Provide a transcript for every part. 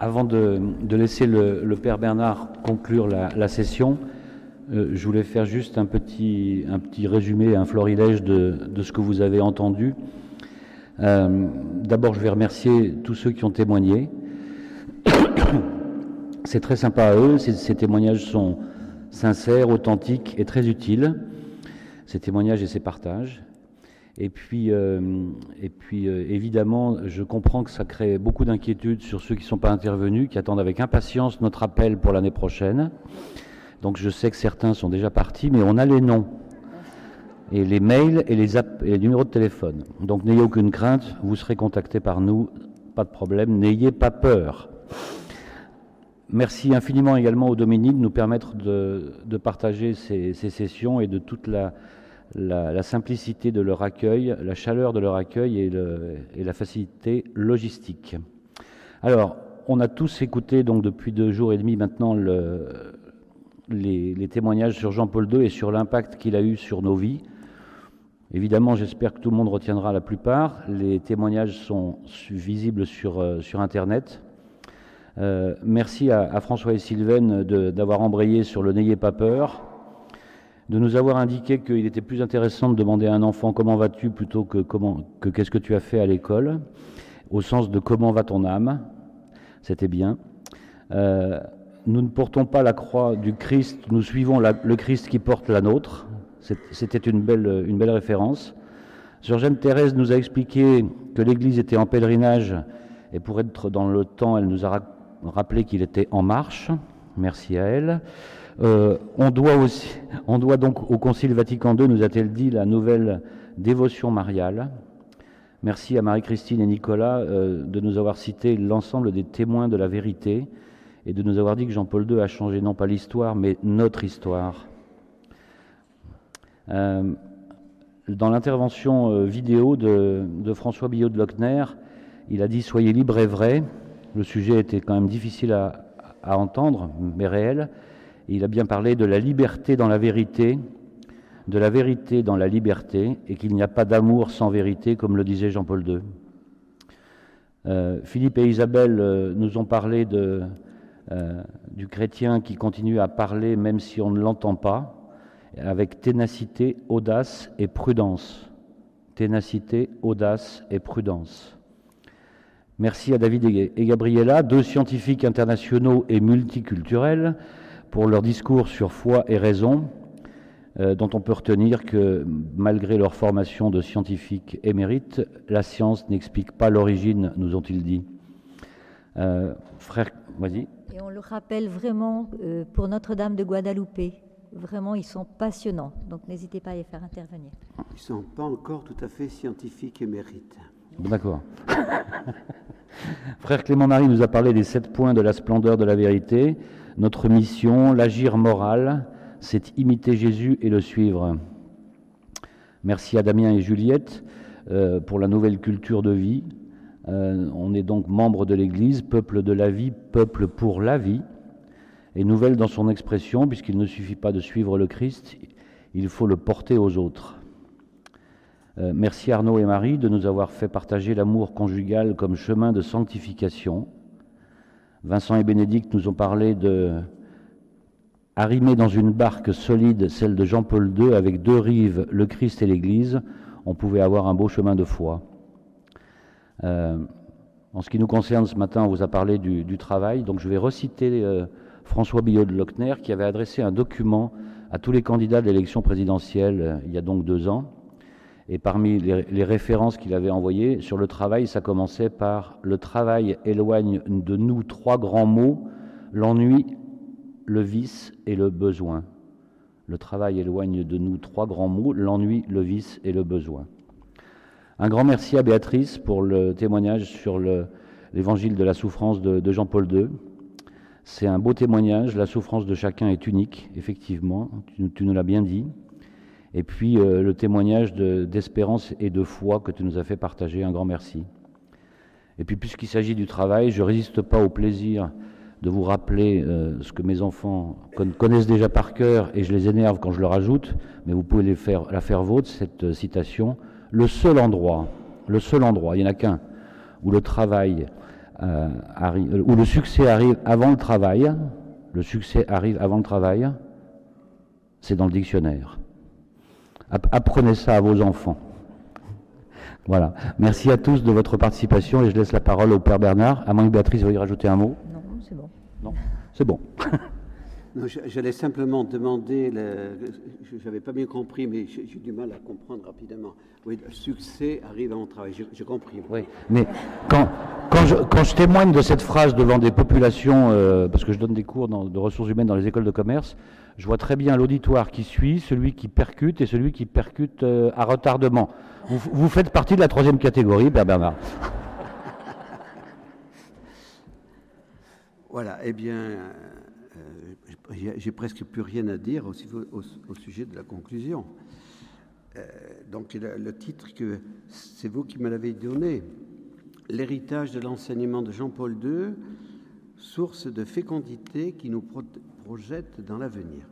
Avant de, laisser le, Père Bernard conclure la, session, euh, je voulais faire juste un petit, un petit résumé, un florilège de, ce que vous avez entendu. Euh, d'abord, je vais remercier tous ceux qui ont témoigné. C'est très sympa à eux, ces témoignages sont sincères, authentiques et très utiles, ces témoignages et ces partages. Et puis, euh, et puis euh, évidemment, je comprends que ça crée beaucoup d'inquiétudes sur ceux qui ne sont pas intervenus, qui attendent avec impatience notre appel pour l'année prochaine. Donc je sais que certains sont déjà partis, mais on a les noms et les mails et les, numéros de téléphone. Donc n'ayez aucune crainte, vous serez contactés par nous, pas de problème, n'ayez pas peur. Merci infiniment également au Dominique de nous permettre de, de partager ces, ces, sessions et de toute la, la, simplicité de leur accueil, la chaleur de leur accueil et, la facilité logistique. Alors, on a tous écouté donc depuis deux jours et demi maintenant les, témoignages sur Jean-Paul II et sur l'impact qu'il a eu sur nos vies. Évidemment, j'espère que tout le monde retiendra la plupart. Les témoignages sont visibles sur, euh, Internet. Euh, merci à, François et Sylvain d'avoir embrayé sur le N'ayez pas peur de nous avoir indiqué qu'il était plus intéressant de demander à un enfant comment vas-tu? plutôt que comment que qu'est-ce que tu as fait à l'école, au sens de comment va ton âme? C'était bien. Euh, nous ne portons pas la croix du Christ, nous suivons le Christ qui porte la nôtre. C'était une belle, une belle référence. Sœur Jeanne Thérèse nous a expliqué que l'Église était en pèlerinage et pour être dans le temps, elle nous a rappelé qu'il était en marche. Merci à elle. Euh, on, doit donc au Concile Vatican II, nous a-t-elle dit, la nouvelle dévotion mariale. Merci à Marie-Christine et Nicolas euh, de nous avoir cité l'ensemble des témoins de la vérité et de nous avoir dit que Jean-Paul II a changé non pas l'histoire, mais notre histoire. Euh, dans l'intervention vidéo de, François Billot de Lochner, il a dit Soyez libre et vrai. Le sujet était quand même difficile à entendre, mais réel. Il a bien parlé de la liberté dans la vérité, de la vérité dans la liberté, et qu'il n'y a pas d'amour sans vérité, comme le disait Jean-Paul II. Euh, Philippe et Isabelle euh, nous ont parlé euh, du chrétien qui continue à parler même si on ne l'entend pas, avec ténacité, audace et prudence. Ténacité, audace et prudence. Merci à David et Gabriella, deux scientifiques internationaux et multiculturels, pour leur discours sur foi et raison, euh, dont on peut retenir que malgré leur formation de scientifiques émérites, la science n'explique pas l'origine, nous ont-ils dit. Euh, frère, vas-y. Et on le rappelle vraiment euh, pour Notre-Dame de Guadalupe. Vraiment, ils sont passionnants. Donc n'hésitez pas à les faire intervenir. Ils ne sont pas encore tout à fait scientifiques émérites. D'accord. Frère Clément-Marie nous a parlé des sept points de la splendeur de la vérité. Notre mission, l'agir moral, c'est imiter Jésus et le suivre. Merci à Damien et Juliette euh, pour la nouvelle culture de vie. Euh, on est donc membre de l'Église, peuple de la vie, peuple pour la vie, et nouvelle dans son expression, puisqu'il ne suffit pas de suivre le Christ, il faut le porter aux autres. Euh, merci Arnaud et Marie de nous avoir fait partager l'amour conjugal comme chemin de sanctification. Vincent et Bénédicte nous ont parlé de arrimer dans une barque solide, celle de Jean-Paul II, avec deux rives, le Christ et l'Église, on pouvait avoir un beau chemin de foi. Euh, en ce qui nous concerne ce matin, on vous a parlé du, travail, donc je vais reciter euh, François Billot de Lochner qui avait adressé un document à tous les candidats de l'élection présidentielle euh, il y a donc deux ans. Et parmi les, références qu'il avait envoyées sur le travail, ça commençait par Le travail éloigne de nous trois grands mots, l'ennui, le vice et le besoin. Le travail éloigne de nous trois grands mots, l'ennui, le vice et le besoin. Un grand merci à Béatrice pour le témoignage sur l'évangile de la souffrance de, Jean-Paul II. C'est un beau témoignage, la souffrance de chacun est unique, effectivement, tu nous l'as bien dit et puis euh, le témoignage d'espérance et de foi que tu nous as fait partager. Un grand merci. Et puis puisqu'il s'agit du travail, je ne résiste pas au plaisir de vous rappeler euh, ce que mes enfants connaissent déjà par cœur et je les énerve quand je leur ajoute, mais vous pouvez la faire vôtre, cette euh, citation. Le seul endroit, le seul endroit, il n'y en a qu'un, où le travail où le succès arrive avant le travail, le succès arrive avant le travail, c'est dans le dictionnaire. Apprenez ça à vos enfants. Voilà. Merci à tous de votre participation et je laisse la parole au Père Bernard, à moins que Béatrice veuille rajouter un mot. Non, c'est bon. Non, c'est bon. J'allais simplement demander, je n'avais pas bien compris, mais j'ai du mal à comprendre rapidement. Oui, le succès arrive à mon travail, j'ai compris. Oui, mais quand, quand, je, quand, je, témoigne de cette phrase devant des populations, euh, parce que je donne des cours de ressources humaines dans les écoles de commerce, je vois très bien l'auditoire qui suit, celui qui percute et celui qui percute euh, à retardement. Vous, faites partie de la troisième catégorie, Père Bernard. Voilà, eh bien j'ai presque plus rien à dire au, sujet de la conclusion. Euh, donc le, titre que c'est vous qui me l'avez donné, l'héritage de l'enseignement de Jean-Paul II, source de fécondité qui nous projette dans l'avenir.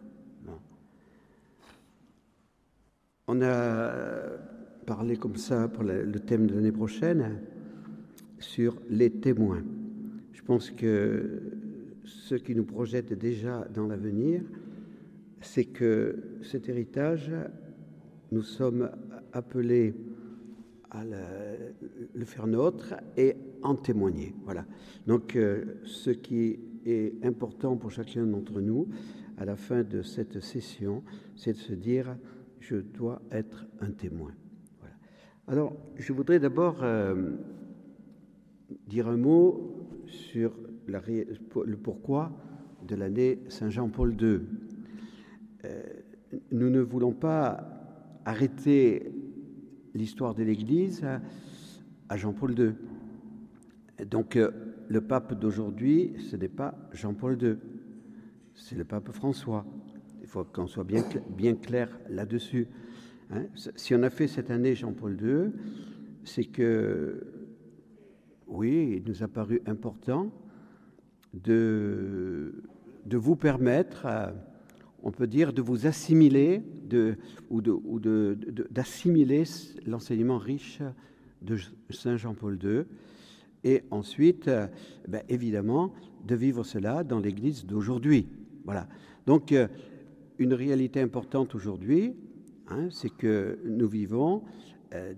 On a parlé comme ça pour le thème de l'année prochaine sur les témoins. Je pense que ce qui nous projette déjà dans l'avenir, c'est que cet héritage, nous sommes appelés à le, faire nôtre et en témoigner. Voilà. Donc, euh, ce qui est important pour chacun d'entre nous, à la fin de cette session, c'est de se dire je dois être un témoin. Voilà. Alors, je voudrais d'abord euh, dire un mot sur le pourquoi de l'année Saint-Jean-Paul II. Euh, nous ne voulons pas arrêter l'histoire de l'Église à Jean-Paul II. Donc euh, le pape d'aujourd'hui, ce n'est pas Jean-Paul II, c'est le pape François. Il faut qu'on soit bien, clair là-dessus. Hein. Si on a fait cette année Jean-Paul II, c'est que, oui, il nous a paru important de, vous permettre, euh, on peut dire, de vous assimiler ou d'assimiler l'enseignement riche de Saint Jean-Paul II, et ensuite, euh, ben, évidemment, de vivre cela dans l'Église d'aujourd'hui. Voilà. Donc, euh, une réalité importante aujourd'hui, hein, c'est que nous vivons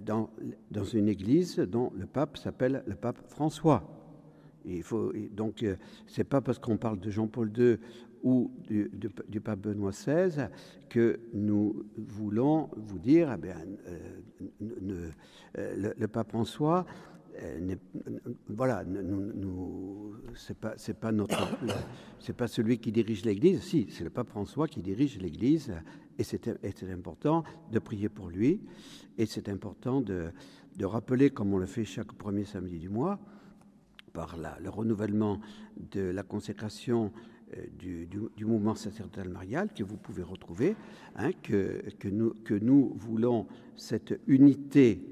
dans, dans une Église dont le pape s'appelle le pape François. Il faut, donc, euh, c'est pas parce qu'on parle de Jean-Paul II ou du, pape Benoît XVI que nous voulons vous dire, eh bien, euh, euh, le, pape soi, voilà, nous, c'est pas, pas notre, c'est pas celui qui dirige l'Église. Si, c'est le pape François qui dirige l'Église, et c'est, important de prier pour lui, et c'est important de, de rappeler, comme on le fait chaque premier samedi du mois, par le renouvellement de la consécration euh, du, du, mouvement sacerdotal marial que vous pouvez retrouver, hein, que, que, nous, que nous voulons cette unité,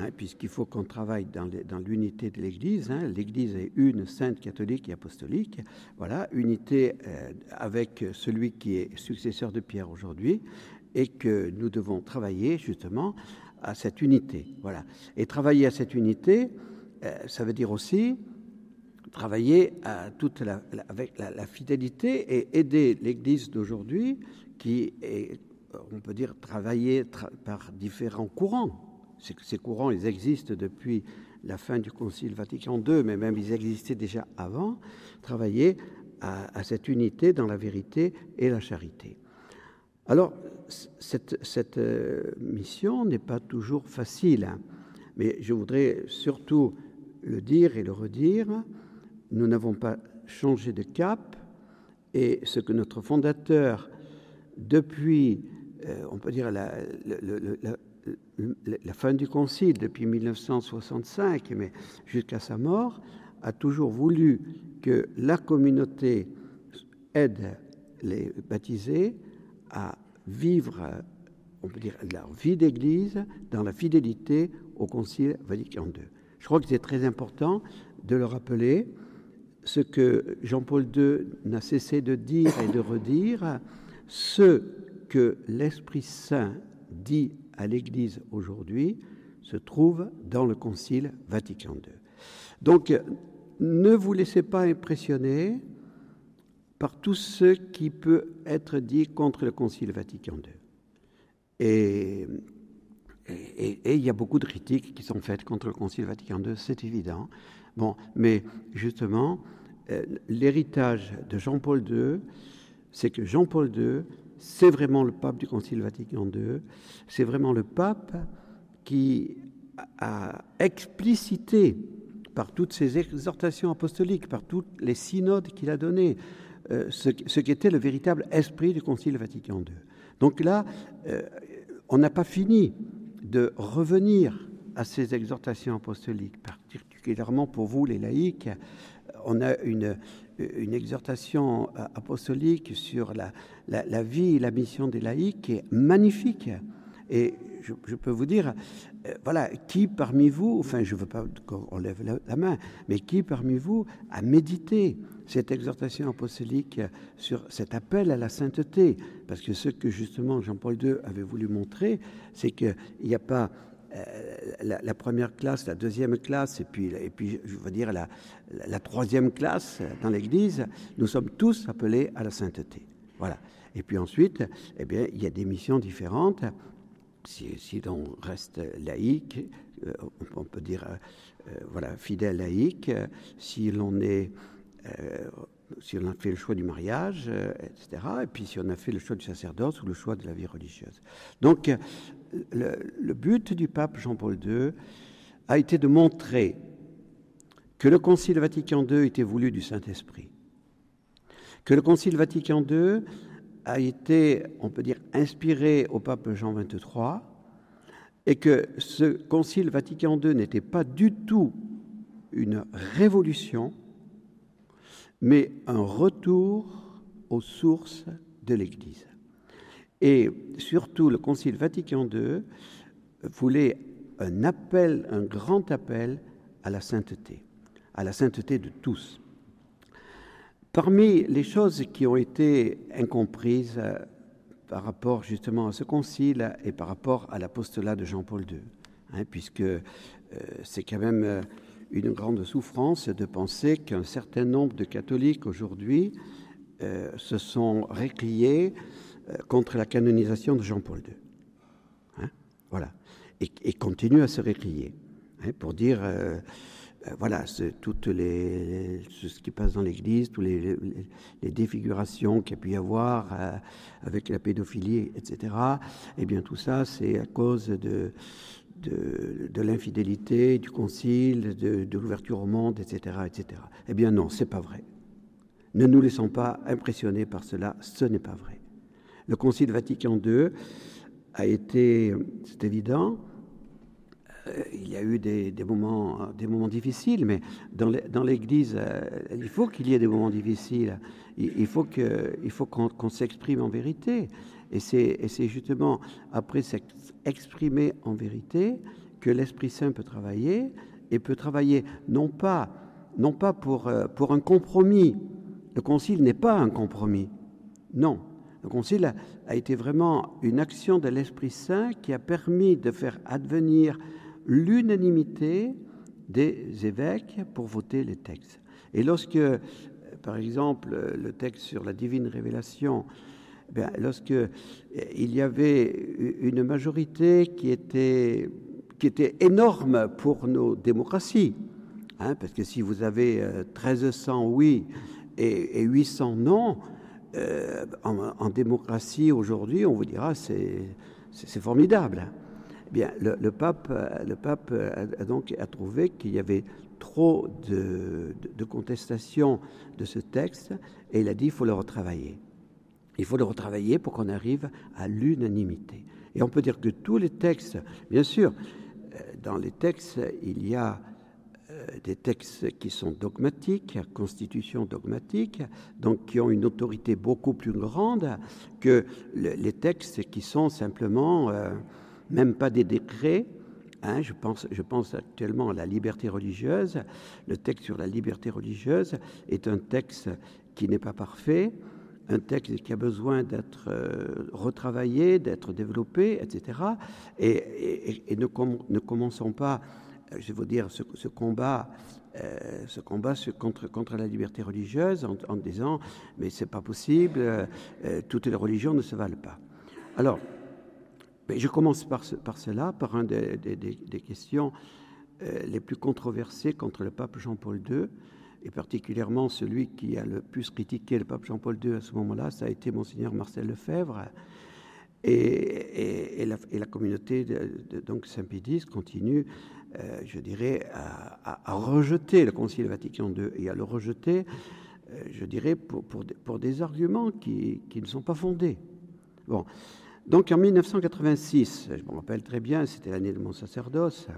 hein, puisqu'il faut qu'on travaille dans l'unité de l'Église. Hein, L'Église est une, sainte, catholique et apostolique. Voilà, unité euh, avec celui qui est successeur de Pierre aujourd'hui, et que nous devons travailler justement à cette unité. Et travailler à cette unité, euh, ça veut dire aussi travailler avec la, fidélité et aider l'Église d'aujourd'hui qui est, on peut dire, travaillée par différents courants. Ces courants, ils existent depuis la fin du Concile Vatican II, mais même ils existaient déjà avant, travailler à, cette unité dans la vérité et la charité. Alors, cette, euh, mission n'est pas toujours facile, hein, mais je voudrais surtout le dire et le redire, nous n'avons pas changé de cap et ce que notre fondateur, depuis, euh, on peut dire, la, la, fin du Concile, depuis 1965, mais jusqu'à sa mort, a toujours voulu que la communauté aide les baptisés à vivre, on peut dire, leur vie d'Église dans la fidélité au Concile Vatican II. Je crois que c'est très important de le rappeler ce que Jean-Paul II n'a cessé de dire et de redire, ce que l'Esprit Saint dit à l'Église aujourd'hui se trouve dans le Concile Vatican II. Donc, ne vous laissez pas impressionner par tout ce qui peut être dit contre le Concile Vatican II. Et, il y a beaucoup de critiques qui sont faites contre le Concile Vatican II, c'est évident. Bon, mais justement, euh, l'héritage de Jean-Paul II, c'est que Jean-Paul II, c'est vraiment le pape du Concile Vatican II, c'est vraiment le pape qui a explicité par toutes ses exhortations apostoliques, par tous les synodes qu'il a donnés, euh, ce, ce qu'était le véritable esprit du Concile Vatican II. Donc là, euh, on n'a pas fini de revenir à ces exhortations apostoliques, particulièrement pour vous les laïcs. On a une, une exhortation apostolique sur la, la, vie et la mission des laïcs qui est magnifique. Et je, peux vous dire, euh, voilà, qui parmi vous, enfin je ne veux pas qu'on lève la, main, mais qui parmi vous a médité cette exhortation apostolique sur cet appel à la sainteté? Parce que ce que justement Jean-Paul II avait voulu montrer, c'est qu'il n'y a pas euh, la, première classe, la deuxième classe, et puis, et puis je veux dire la, la troisième classe dans l'Église, nous sommes tous appelés à la sainteté. Voilà. Et puis ensuite, eh bien, il y a des missions différentes si, si l'on reste laïque, euh, on peut dire euh, voilà, fidèle laïque, si l'on est si on a fait le choix du mariage, etc., et puis si on a fait le choix du sacerdoce ou le choix de la vie religieuse. Donc, le, le but du pape Jean-Paul II a été de montrer que le Concile Vatican II était voulu du Saint-Esprit, que le Concile Vatican II a été, on peut dire, inspiré au pape Jean XXIII, et que ce Concile Vatican II n'était pas du tout une révolution, mais un retour aux sources de l'Église. Et surtout, le Concile Vatican II voulait un appel, un grand appel à la sainteté, à la sainteté de tous. Parmi les choses qui ont été incomprises euh, par rapport justement à ce concile et par rapport à l'apostolat de Jean-Paul II, hein, puisque euh, c'est quand même euh, une grande souffrance de penser qu'un certain nombre de catholiques aujourd'hui se sont récliés contre la canonisation de Jean-Paul II. Hein, voilà. Et, et, continuent à se récrier hein, pour dire euh, voilà, toutes les, ce qui passe dans l'Église, toutes les, défigurations qu'il y a pu y avoir euh, avec la pédophilie, etc. Eh bien, tout ça, c'est à cause de, de, de l'infidélité, du concile, de, de l'ouverture au monde, etc., etc. Eh bien, non, c'est pas vrai. Ne nous laissons pas impressionner par cela, ce n'est pas vrai. Le Concile Vatican II a été, c'est évident, euh, il y a eu des, moments, des moments difficiles, mais dans l'Église, euh, il faut qu'il y ait des moments difficiles. Il, faut qu'on s'exprime en vérité. Et c'est justement après s'exprimer en vérité que l'Esprit Saint peut travailler et peut travailler non pas, non pas pour, euh, pour un compromis. Le Concile n'est pas un compromis. Non. Le Concile a été vraiment une action de l'Esprit Saint qui a permis de faire advenir l'unanimité des évêques pour voter les textes. Et lorsque, par exemple, le texte sur la divine révélation, eh lorsque il y avait une majorité qui était, qui était énorme pour nos démocraties, hein, parce que si vous avez 1300 euh, oui et, 800 non, euh, en, démocratie aujourd'hui, on vous dira c'est formidable. Bien, le, pape, le pape a, donc a trouvé qu'il y avait trop de, de, contestation de ce texte et il a dit qu'il faut le retravailler. Il faut le retravailler pour qu'on arrive à l'unanimité. Et on peut dire que tous les textes, bien sûr, euh, dans les textes, il y a euh, des textes qui sont dogmatiques, constitution dogmatique, donc qui ont une autorité beaucoup plus grande que les textes qui sont simplement euh, même pas des décrets. Hein, je, pense, je pense actuellement à la liberté religieuse. Le texte sur la liberté religieuse est un texte qui n'est pas parfait, un texte qui a besoin d'être euh, retravaillé, d'être développé, etc. Et, ne, commençons pas je vais vous dire, ce, combat, ce combat contre, contre la liberté religieuse en, disant, mais c'est pas possible, toutes les religions ne se valent pas. Alors, je commence par, cela, par un des, des questions les plus controversées contre le pape Jean-Paul II et particulièrement celui qui a le plus critiqué le pape Jean-Paul II à ce moment-là, ça a été monseigneur Marcel Lefebvre. Et, la, communauté de, donc Saint-Pédis continue, euh, je dirais, à, rejeter le Concile Vatican II et à le rejeter, euh, je dirais, pour, des arguments qui, qui, ne sont pas fondés. Bon. Donc en 1986, je me rappelle très bien, c'était l'année de mon sacerdoce,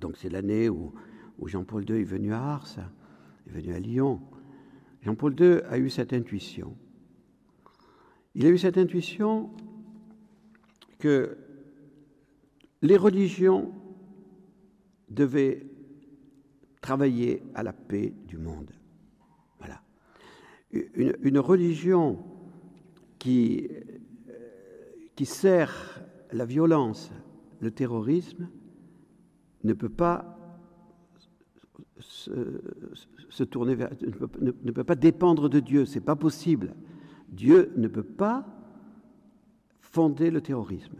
donc c'est l'année où, où Jean-Paul II est venu à Ars venu à Lyon. Jean-Paul II a eu cette intuition. Il a eu cette intuition que les religions devaient travailler à la paix du monde. Voilà. Une, religion qui, qui sert la violence, le terrorisme, ne peut pas se, tourner vers, ne peut, pas dépendre de Dieu, c'est pas possible. Dieu ne peut pas fonder le terrorisme.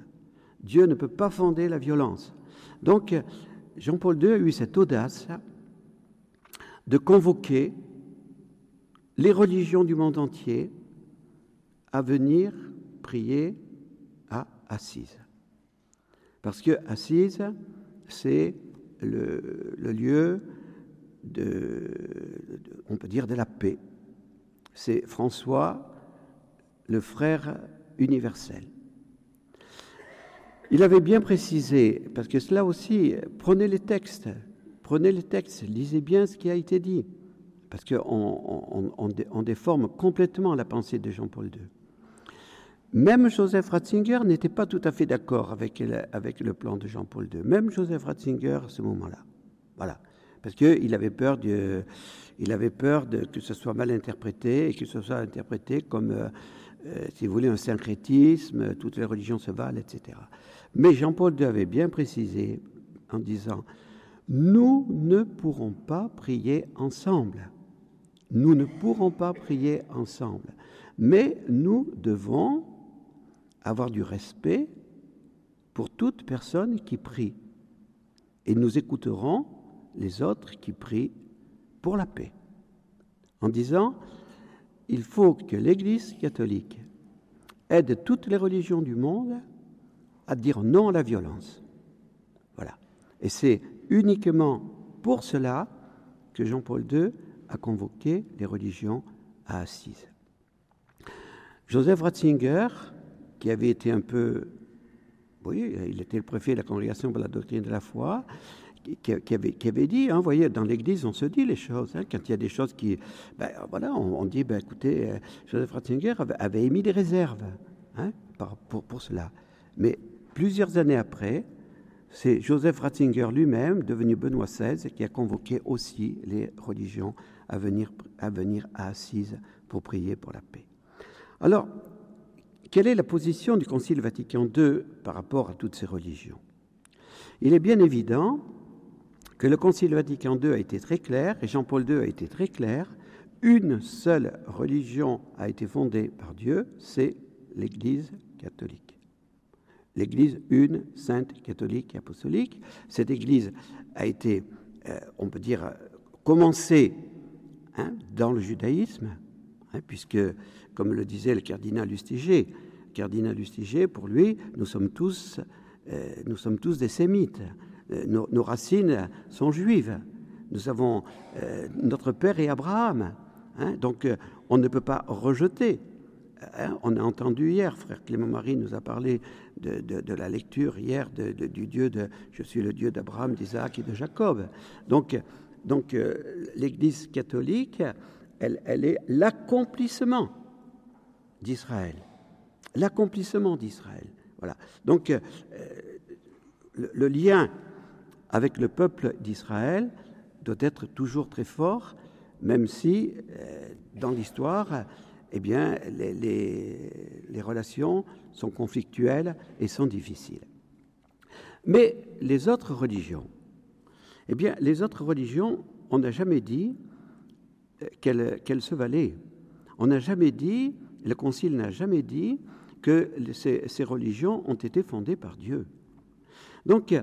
Dieu ne peut pas fonder la violence. Donc, Jean-Paul II a eu cette audace de convoquer les religions du monde entier à venir prier à Assise. Parce que Assise, c'est le, lieu de, on peut dire, de la paix. C'est François, le frère universel. Il avait bien précisé, parce que cela aussi, prenez les textes, prenez les textes, lisez bien ce qui a été dit, parce qu'on on, déforme complètement la pensée de Jean-Paul II. Même Joseph Ratzinger n'était pas tout à fait d'accord avec, avec le plan de Jean-Paul II. Même Joseph Ratzinger à ce moment-là. Voilà parce qu'il avait peur, de, il avait peur que ce soit mal interprété et que ce soit interprété comme, euh, euh, si vous voulez, un syncrétisme, toutes les religions se valent, etc. Mais Jean-Paul II avait bien précisé en disant, nous ne pourrons pas prier ensemble. Nous ne pourrons pas prier ensemble. Mais nous devons avoir du respect pour toute personne qui prie. Et nous écouterons les autres qui prient pour la paix, en disant, il faut que l'Église catholique aide toutes les religions du monde à dire non à la violence. Voilà. Et c'est uniquement pour cela que Jean-Paul II a convoqué les religions à Assise. Joseph Ratzinger, qui avait été un peu, oui, il était le préfet de la congrégation pour la doctrine de la foi, qui, avait, qui, avait, dit, hein, voyez, dans l'Église, on se dit les choses. Hein, quand il y a des choses qui... Ben, voilà, on, dit, ben, écoutez, euh, Joseph Ratzinger avait, émis des réserves hein, pour, pour, cela. Mais plusieurs années après, c'est Joseph Ratzinger lui-même, devenu Benoît XVI, qui a convoqué aussi les religions à venir, à venir à Assise pour prier pour la paix. Alors, quelle est la position du Concile Vatican II par rapport à toutes ces religions? Il est bien évident que le Concile Vatican II a été très clair, et Jean-Paul II a été très clair, une seule religion a été fondée par Dieu, c'est l'Église catholique. L'Église une, sainte, catholique et apostolique. Cette Église a été, euh, on peut dire, commencée hein, dans le judaïsme, hein, puisque, comme le disait le cardinal Lustiger, cardinal Lustiger, pour lui, nous sommes tous, euh, nous sommes tous des sémites. Euh, nos, racines sont juives. Nous avons euh, notre père et Abraham. Hein. donc euh, on ne peut pas rejeter. Hein. on a entendu hier, frère Clément Marie nous a parlé de, la lecture hier du Dieu de Je suis le Dieu d'Abraham, d'Isaac et de Jacob. Donc, donc l'Église catholique, elle, elle est l'accomplissement d'Israël. L'accomplissement d'Israël. Voilà. Donc le, lien avec le peuple d'Israël doit être toujours très fort, même si euh, dans l'histoire, eh bien, les, relations sont conflictuelles et sont difficiles. Mais les autres religions, Eh bien, les autres religions, on n'a jamais dit qu'elles se valaient. On n'a jamais dit, le Concile n'a jamais dit que ces, religions ont été fondées par Dieu. Donc,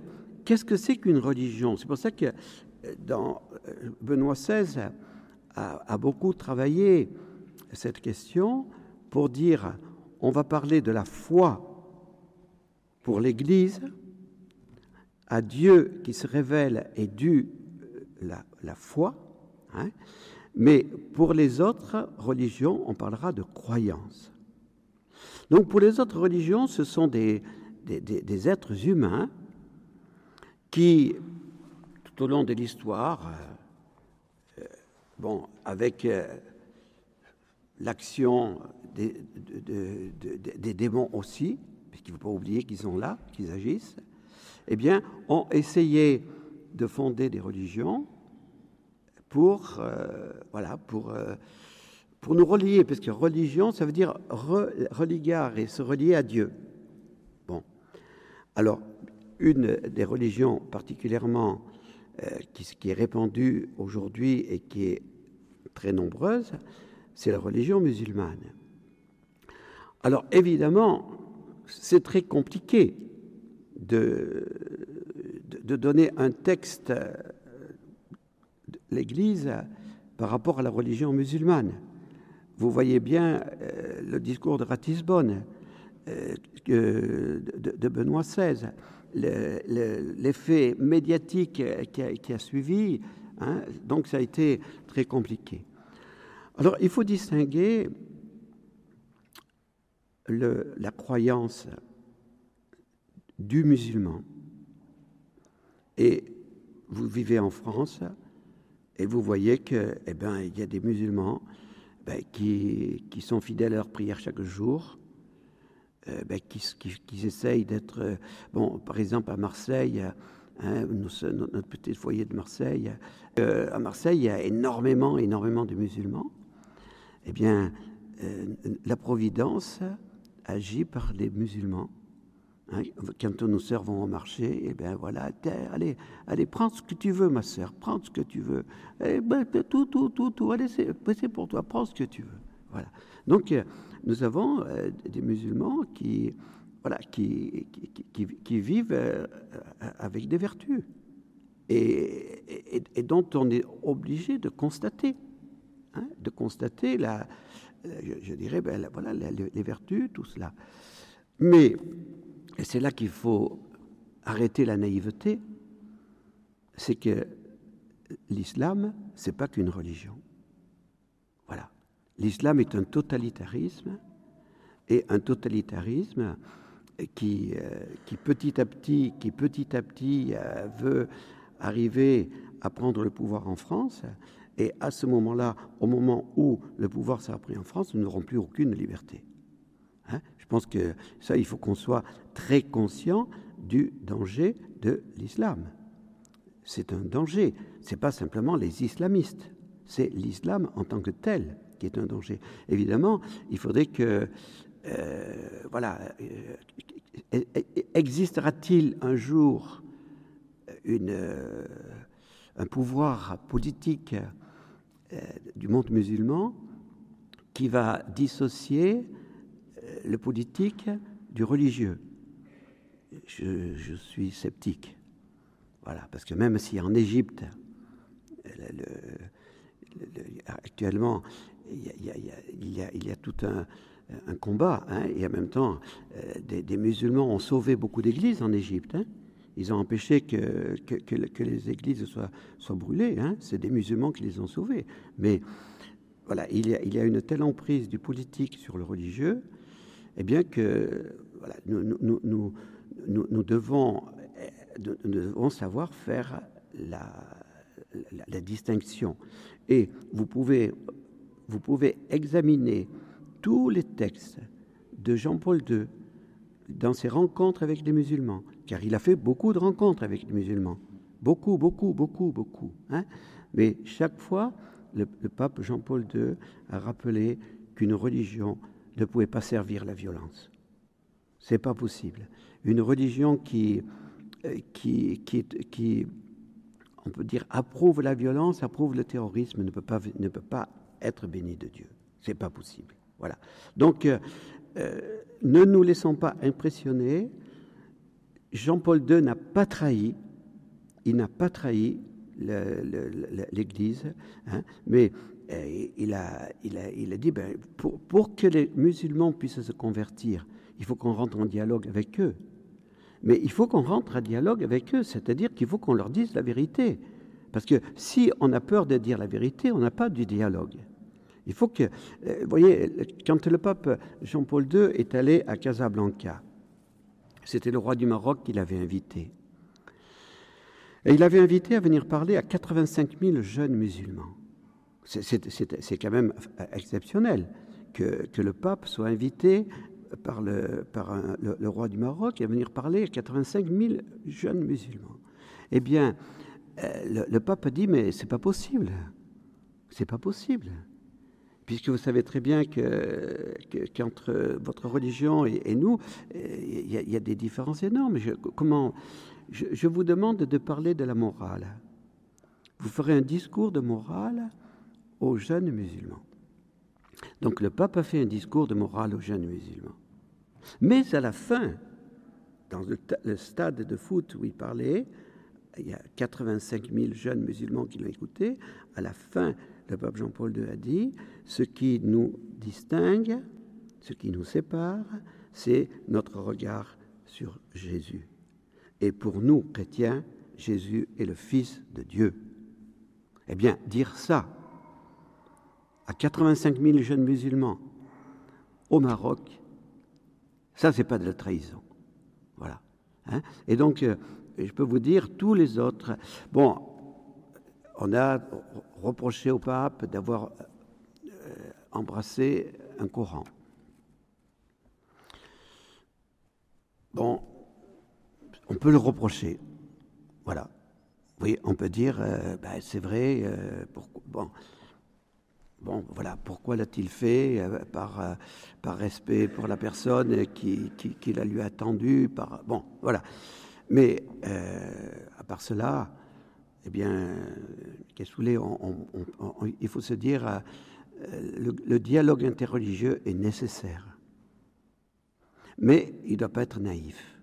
qu'est-ce que c'est qu'une religion? C'est pour ça que dans Benoît XVI a, beaucoup travaillé cette question pour dire on va parler de la foi pour l'Église, à Dieu qui se révèle est due la, la foi, hein, mais pour les autres religions, on parlera de croyance. Donc pour les autres religions, ce sont des, des, êtres humains qui, tout au long de l'histoire, euh, euh, bon, avec euh, l'action des, démons aussi, puisqu'il ne faut pas oublier qu'ils sont là, qu'ils agissent, eh bien, ont essayé de fonder des religions pour, voilà, pour, pour nous relier, parce que religion, ça veut dire religar et se relier à Dieu. Bon. Alors, une des religions particulièrement euh, qui, est répandue aujourd'hui et qui est très nombreuse, c'est la religion musulmane. Alors, évidemment, c'est très compliqué de, donner un texte de l'Église par rapport à la religion musulmane. Vous voyez bien euh, le discours de Ratisbonne euh, de, Benoît XVI, l'effet médiatique qui a, suivi, hein, donc ça a été très compliqué. Alors il faut distinguer la croyance du musulman. Et vous vivez en France et vous voyez que, eh ben, il y a des musulmans ben, qui, qui, sont fidèles à leur prière chaque jour, ben, qui, essayent d'être, bon, par exemple à Marseille, hein, notre petit foyer de Marseille, euh, à Marseille, il y a énormément, énormément de musulmans. Eh bien, euh, la Providence agit par les musulmans Hein, quand nos sœurs vont au marché, eh bien voilà, allez, allez, prends ce que tu veux, ma sœur, prends ce que tu veux. Eh ben, tout, tout, tout, tout, allez, c'est pour toi, prends ce que tu veux. Donc, euh, nous avons euh, des musulmans qui, voilà, qui, qui, vivent euh, avec des vertus et, dont on est obligé de constater, hein, de constater la, je, dirais, ben, voilà, les, les vertus, tout cela. Mais c'est là qu'il faut arrêter la naïveté, c'est que l'islam, c'est pas qu'une religion. L'islam est un totalitarisme, et un totalitarisme qui, euh, qui petit à petit, qui petit à petit euh, veut arriver à prendre le pouvoir en France. Et à ce moment-là, au moment où le pouvoir sera pris en France, nous n'aurons plus aucune liberté. Hein? Je pense que ça, il faut qu'on soit très conscient du danger de l'islam. C'est un danger. C'est pas simplement les islamistes. C'est l'islam en tant que tel qui est un danger. Évidemment, il faudrait que, euh, voilà, euh, existera-t-il un jour euh, un pouvoir politique du monde musulman qui va dissocier le politique du religieux? Je, suis sceptique. Voilà, parce que même si en Égypte, actuellement, il y, a, tout un, combat, hein, et en même temps, euh, des, musulmans ont sauvé beaucoup d'églises en Égypte. Hein. Ils ont empêché que, les églises soient, brûlées. Hein. C'est des musulmans qui les ont sauvées. Mais voilà, il y, a, une telle emprise du politique sur le religieux eh bien que nous, devons savoir faire la, la, distinction. Et vous pouvez, vous pouvez examiner tous les textes de Jean-Paul II dans ses rencontres avec les musulmans, car il a fait beaucoup de rencontres avec les musulmans. Beaucoup, beaucoup, beaucoup, beaucoup. Hein Mais chaque fois, le, le pape Jean-Paul II a rappelé qu'une religion ne pouvait pas servir la violence. C'est pas possible. Une religion qui, euh, qui, qui, qui on peut dire, approuve la violence, approuve le terrorisme, ne peut pas, ne peut pas être béni de Dieu. C'est pas possible. Voilà. Donc, euh, euh, ne nous laissons pas impressionner. Jean-Paul II n'a pas trahi, il n'a pas trahi l'Église, hein, mais euh, il, a, il, a, il, a, dit, ben, pour, pour que les musulmans puissent se convertir, il faut qu'on rentre en dialogue avec eux. Mais il faut qu'on rentre en dialogue avec eux, c'est-à-dire qu'il faut qu'on leur dise la vérité. Parce que si on a peur de dire la vérité, on n'a pas du dialogue. Il faut que, euh, vous voyez, quand le pape Jean-Paul II est allé à Casablanca, c'était le roi du Maroc qui l'avait invité. Et il avait invité à venir parler à 85 000 jeunes musulmans. C'est quand même exceptionnel que, le pape soit invité par, le, par le, roi du Maroc à venir parler à 85 000 jeunes musulmans. Eh bien, euh, le, pape a dit, mais c'est pas possible. C'est pas possible. Puisque vous savez très bien que, qu'entre votre religion et, nous, il y, a des différences énormes. Je, comment, je, je vous demande de parler de la morale. Vous ferez un discours de morale aux jeunes musulmans. Donc le pape a fait un discours de morale aux jeunes musulmans. Mais à la fin, dans le, stade de foot où il parlait, il y a 85 000 jeunes musulmans qui l'ont écouté. À la fin, le pape Jean-Paul II a dit Ce qui nous distingue, ce qui nous sépare, c'est notre regard sur Jésus. Et pour nous, chrétiens, Jésus est le Fils de Dieu. Eh bien, dire ça à 85 000 jeunes musulmans au Maroc, ça, c'est pas de la trahison. Voilà. Hein. Et donc, euh, je peux vous dire, tous les autres. Bon, on a reproché au pape d'avoir euh, embrassé un Coran. Bon, on peut le reprocher. Voilà. Oui, on peut dire, euh, ben, c'est vrai, pourquoi, bon, voilà, pourquoi l'a-t-il fait euh, par, euh, respect pour la personne qui, la lui a tendu par, Bon, voilà. Mais euh, à part cela, eh bien, qu'est-ce que on, il faut se dire, le, dialogue interreligieux est nécessaire. Mais il ne doit pas être naïf.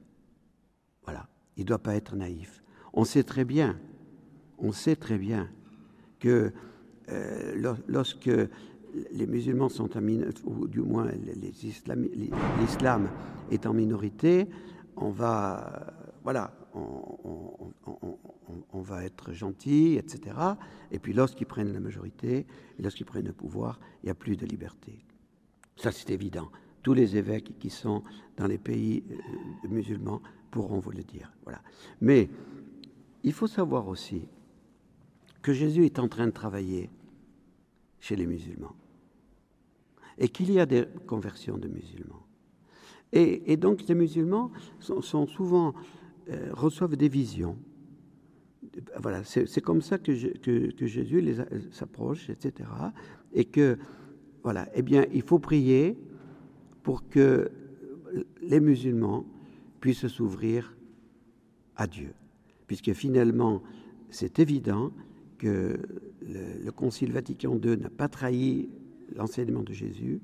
Voilà, il ne doit pas être naïf. On sait très bien, on sait très bien que euh, lorsque les musulmans sont en minorité, ou du moins l'islam est en minorité, on va, voilà, on, va être gentil, etc. Et puis lorsqu'ils prennent la majorité, lorsqu'ils prennent le pouvoir, il n'y a plus de liberté. Ça, c'est évident. Tous les évêques qui sont dans les pays euh, musulmans pourront vous le dire. Voilà. Mais il faut savoir aussi que Jésus est en train de travailler chez les musulmans et qu'il y a des conversions de musulmans. Et, donc les musulmans sont, souvent euh, reçoivent des visions. Voilà, c'est comme ça que, que, Jésus les s'approche, etc. Et que voilà, eh bien, il faut prier pour que les musulmans puissent s'ouvrir à Dieu, puisque finalement, c'est évident que le, Concile Vatican II n'a pas trahi l'enseignement de Jésus.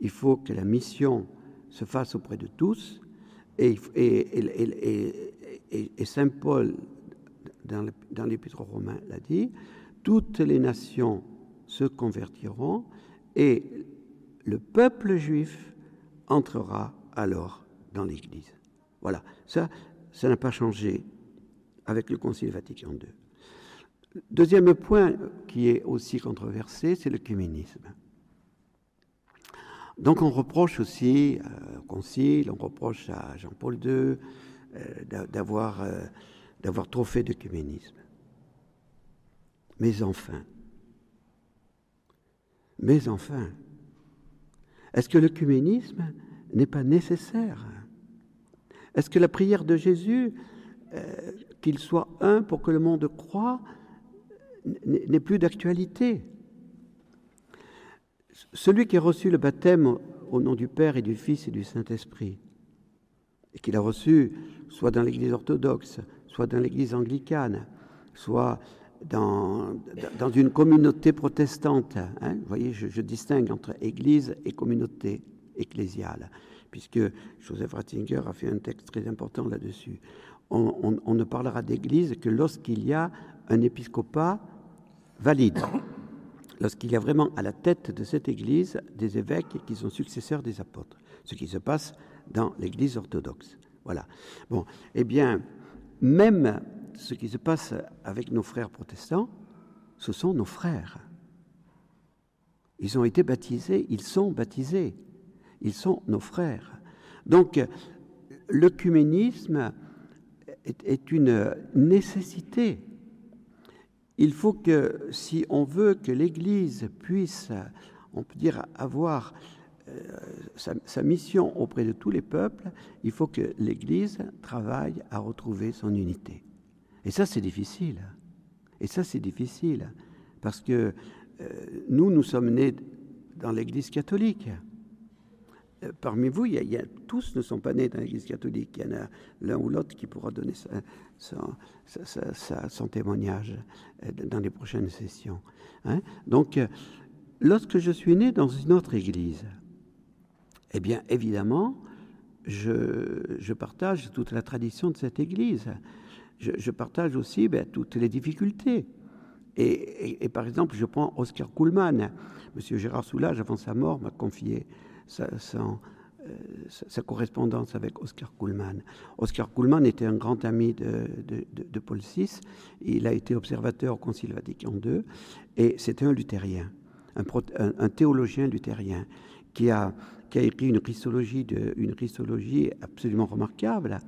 Il faut que la mission se fasse auprès de tous. Et, Saint Paul, dans l'Épître aux Romains, l'a dit, toutes les nations se convertiront et le peuple juif entrera alors dans l'Église. Voilà, ça, ça n'a pas changé avec le Concile Vatican II. Deuxième point qui est aussi controversé, c'est le communisme. Donc on reproche aussi euh, au Concile, on reproche à Jean-Paul II euh, d'avoir euh, d'avoir trop fait de communisme. Mais enfin, mais enfin, est-ce que le communisme n'est pas nécessaire? Est-ce que la prière de Jésus, qu'il soit un pour que le monde croit, n'est plus d'actualité? Celui qui a reçu le baptême au nom du Père et du Fils et du Saint-Esprit, et qu'il a reçu soit dans l'Église orthodoxe, soit dans l'Église anglicane, soit dans, dans une communauté protestante. Hein. vous voyez, je, distingue entre Église et communauté ecclésiale, puisque Joseph Ratzinger a fait un texte très important là-dessus. On, ne parlera d'Église que lorsqu'il y a un épiscopat valide, lorsqu'il y a vraiment à la tête de cette Église des évêques qui sont successeurs des apôtres, ce qui se passe dans l'Église orthodoxe. Voilà. Bon, eh bien, même ce qui se passe avec nos frères protestants, ce sont nos frères. Ils ont été baptisés, ils sont baptisés, ils sont nos frères. Donc, l'œcuménisme est, est, une nécessité. Il faut que, si on veut que l'Église puisse, on peut dire, avoir euh, sa, mission auprès de tous les peuples, il faut que l'Église travaille à retrouver son unité. Et ça, c'est difficile. Et ça, c'est difficile. Parce que euh, nous, nous sommes nés dans l'Église catholique. Euh, parmi vous, y, tous ne sont pas nés dans l'Église catholique. Il y en a l'un ou l'autre qui pourra donner son témoignage euh, dans les prochaines sessions. Hein. Donc, lorsque je suis né dans une autre Église, eh bien, évidemment, je, je partage toute la tradition de cette Église je, partage aussi ben, toutes les difficultés. Et, par exemple, je prends Oscar Kuhlmann. Monsieur Gérard Soulage, avant sa mort, m'a confié sa, euh, correspondance avec Oscar Kuhlmann. Oscar Kuhlmann était un grand ami de, Paul VI. Il a été observateur au Concile Vatican II. Et c'était un luthérien, un, théologien luthérien, qui a, écrit une christologie, une christologie absolument remarquable.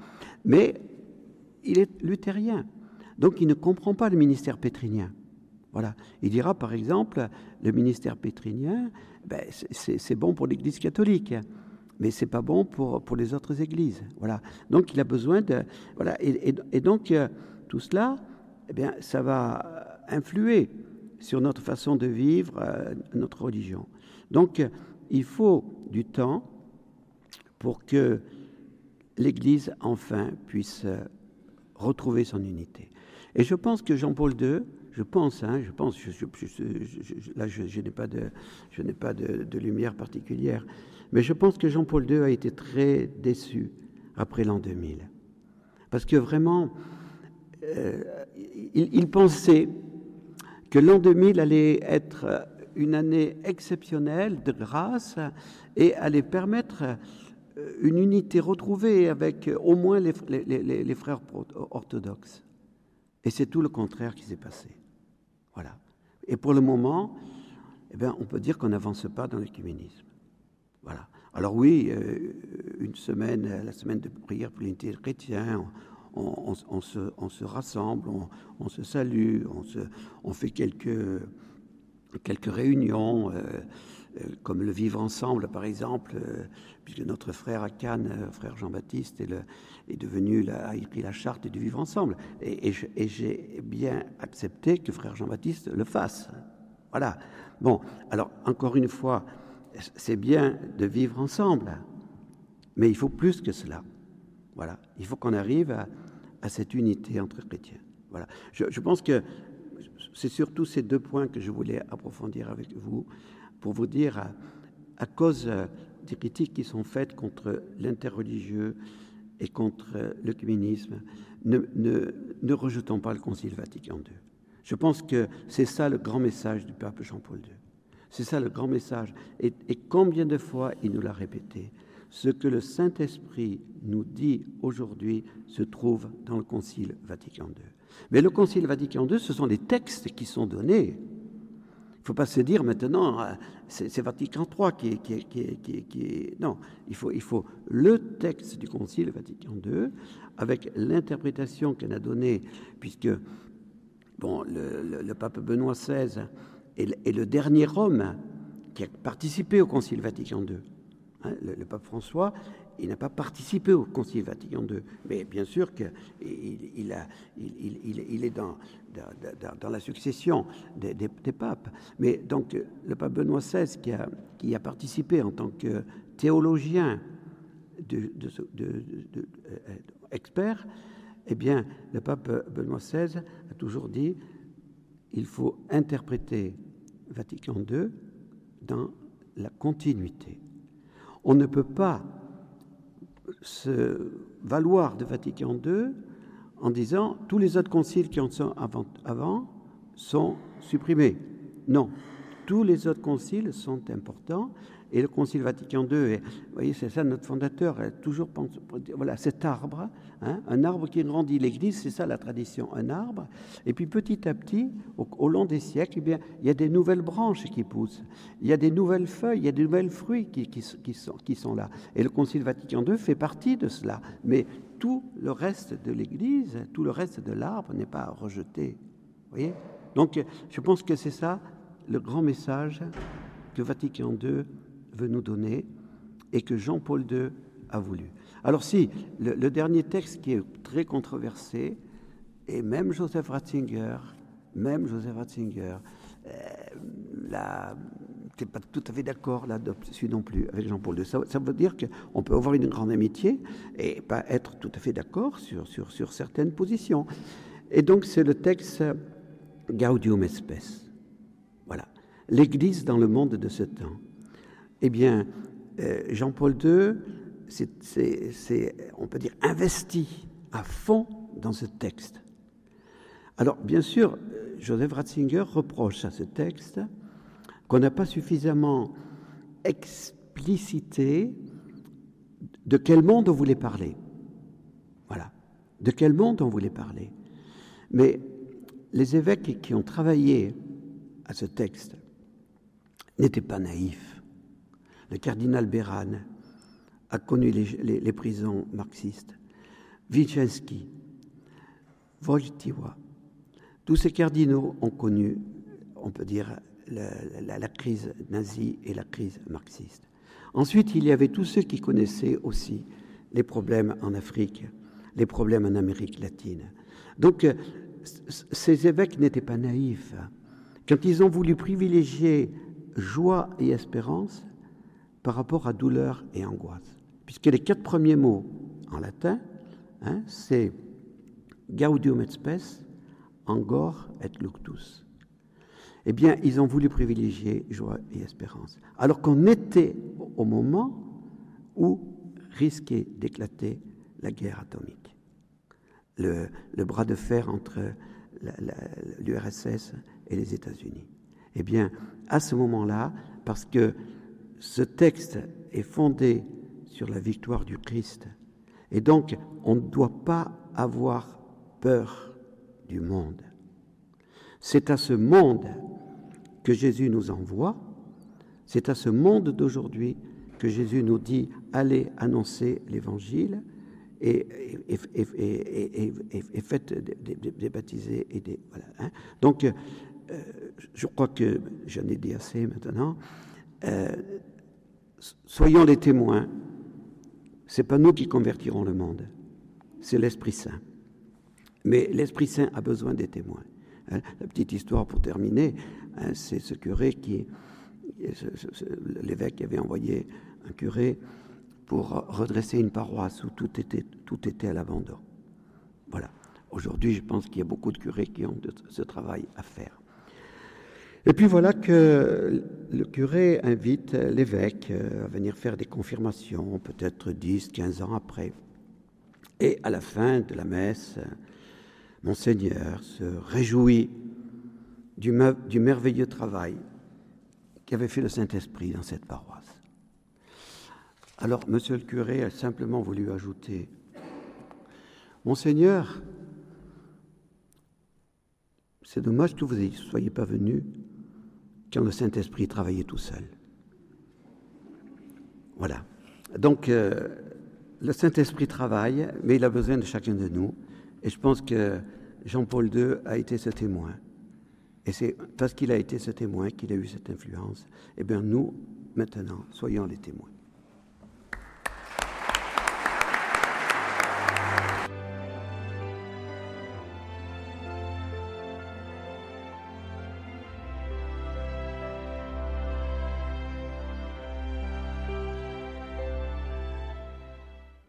Mais il est luthérien. Donc il ne comprend pas le ministère pétrinien. Voilà. Il dira par exemple, le ministère pétrinien, ben, c'est bon pour l'Église catholique, mais c'est pas bon pour, pour les autres églises. Voilà. Donc il a besoin de voilà. Et, donc euh, tout cela, eh bien, ça va influer sur notre façon de vivre euh, notre religion. Donc il faut du temps pour que l'Église enfin puisse euh, retrouver son unité. Et je pense que Jean-Paul II, je pense, hein, je pense, je, là je, n'ai pas, de, je n'ai pas de, lumière particulière, mais je pense que Jean-Paul II a été très déçu après l'an 2000. Parce que vraiment, euh, il, pensait que l'an 2000 allait être une année exceptionnelle de grâce et allait permettre une unité retrouvée avec au moins les, les, frères orthodoxes. Et c'est tout le contraire qui s'est passé. Voilà. Et pour le moment, eh bien, on peut dire qu'on n'avance pas dans l'écuménisme. Voilà. Alors oui, euh, une semaine, la semaine de prière pour l'unité chrétienne, on, se, rassemble, on, se salue, on, fait quelques, quelques réunions. Euh, comme le vivre ensemble, par exemple, euh, puisque notre frère à Cannes, euh, frère Jean-Baptiste, est, est, devenu, a écrit la charte du vivre ensemble. Et, j'ai bien accepté que frère Jean-Baptiste le fasse. Voilà. Bon, alors, encore une fois, c'est bien de vivre ensemble, mais il faut plus que cela. Voilà. Il faut qu'on arrive à, cette unité entre chrétiens. Voilà. Je, pense que c'est surtout ces deux points que je voulais approfondir avec vous pour vous dire, à, cause des critiques qui sont faites contre l'interreligieux et contre l'œcuménisme, ne, ne, ne, rejetons pas le Concile Vatican II. Je pense que c'est ça le grand message du pape Jean-Paul II. C'est ça le grand message. Et, et combien de fois il nous l'a répété Ce que le Saint-Esprit nous dit aujourd'hui se trouve dans le Concile Vatican II. Mais le Concile Vatican II, ce sont les textes qui sont donnés il ne faut pas se dire maintenant, euh, c'est Vatican III qui est, Non, il faut, il faut le texte du Concile Vatican II, avec l'interprétation qu'elle a donnée, puisque bon, le, pape Benoît XVI est, le dernier homme qui a participé au Concile Vatican II. Hein, le, pape François il n'a pas participé au Concile Vatican II, mais bien sûr qu'il il, il, il, est dans, la succession des, papes. Mais donc le pape Benoît XVI, qui a, participé en tant que théologien euh, expert, eh bien, le pape Benoît XVI a toujours dit, il faut interpréter Vatican II dans la continuité. On ne peut pas se valoir de Vatican II en disant tous les autres conciles qui en sont avant, avant sont supprimés. Non, tous les autres conciles sont importants et le Concile Vatican II, vous voyez, c'est ça notre fondateur, a toujours pensé, voilà, cet arbre, hein, un arbre qui grandit. L'Église, c'est ça la tradition, un arbre. Et puis petit à petit, au, long des siècles, eh bien, il y a des nouvelles branches qui poussent, il y a des nouvelles feuilles, il y a des nouvelles fruits qui sont là. Et le Concile Vatican II fait partie de cela. Mais tout le reste de l'Église, tout le reste de l'arbre n'est pas rejeté. Vous voyez? Donc, je pense que c'est ça le grand message que Vatican II veut nous donner et que Jean-Paul II a voulu. Alors si, le, dernier texte qui est très controversé, et même Joseph Ratzinger, même Joseph Ratzinger, euh, pas tout à fait d'accord là-dessus non plus avec Jean-Paul II. Ça, veut dire qu'on peut avoir une grande amitié et pas être tout à fait d'accord sur, sur, sur certaines positions. Et donc c'est le texte Gaudium Espèce. Voilà. L'Église dans le monde de ce temps. Eh bien, euh, Jean-Paul II, c'est, on peut dire, investi à fond dans ce texte. Alors, bien sûr, Joseph Ratzinger reproche à ce texte qu'on n'a pas suffisamment explicité de quel monde on voulait parler. Voilà. De quel monde on voulait parler. Mais les évêques qui ont travaillé à ce texte n'étaient pas naïfs. Le cardinal Béran a connu les, prisons marxistes. Winczewski, Wojtyła, tous ces cardinaux ont connu, on peut dire, la, la, crise nazie et la crise marxiste. Ensuite, il y avait tous ceux qui connaissaient aussi les problèmes en Afrique, les problèmes en Amérique latine. Donc, ces évêques n'étaient pas naïfs. Quand ils ont voulu privilégier joie et espérance, par rapport à douleur et angoisse. Puisque les quatre premiers mots en latin, hein, c'est Gaudium et spes, Angor et Luctus. Eh bien, ils ont voulu privilégier joie et espérance. Alors qu'on était au moment où risquait d'éclater la guerre atomique. Le, le, bras de fer entre l'URSS et les États-Unis. Eh bien, à ce moment-là, parce que ce texte est fondé sur la victoire du Christ. Et donc, on ne doit pas avoir peur du monde. C'est à ce monde que Jésus nous envoie, c'est à ce monde d'aujourd'hui que Jésus nous dit allez annoncer l'évangile et, faites des, baptisés voilà. Hein. Donc, euh, je crois que j'en ai dit assez maintenant. Euh, soyons les témoins. C'est pas nous qui convertirons le monde, c'est l'Esprit Saint. Mais l'Esprit Saint a besoin des témoins. Hein, la petite histoire pour terminer, hein, c'est ce curé qui, l'évêque avait envoyé un curé pour redresser une paroisse où tout était, tout était à l'abandon. Voilà. Aujourd'hui, je pense qu'il y a beaucoup de curés qui ont ce travail à faire. Et puis voilà que le curé invite l'évêque euh, à venir faire des confirmations, peut-être 10, 15 ans après. Et à la fin de la messe, Monseigneur se réjouit du, merveilleux travail qu'avait fait le Saint-Esprit dans cette paroisse. Alors, Monsieur le curé a simplement voulu ajouter, Monseigneur, c'est dommage que vous ne soyez pas venu quand le Saint-Esprit travaillait tout seul. Voilà. Donc, euh, le Saint-Esprit travaille, mais il a besoin de chacun de nous. Et je pense que Jean-Paul II a été ce témoin. Et c'est parce qu'il a été ce témoin qu'il a eu cette influence. Eh bien, nous, maintenant, soyons les témoins.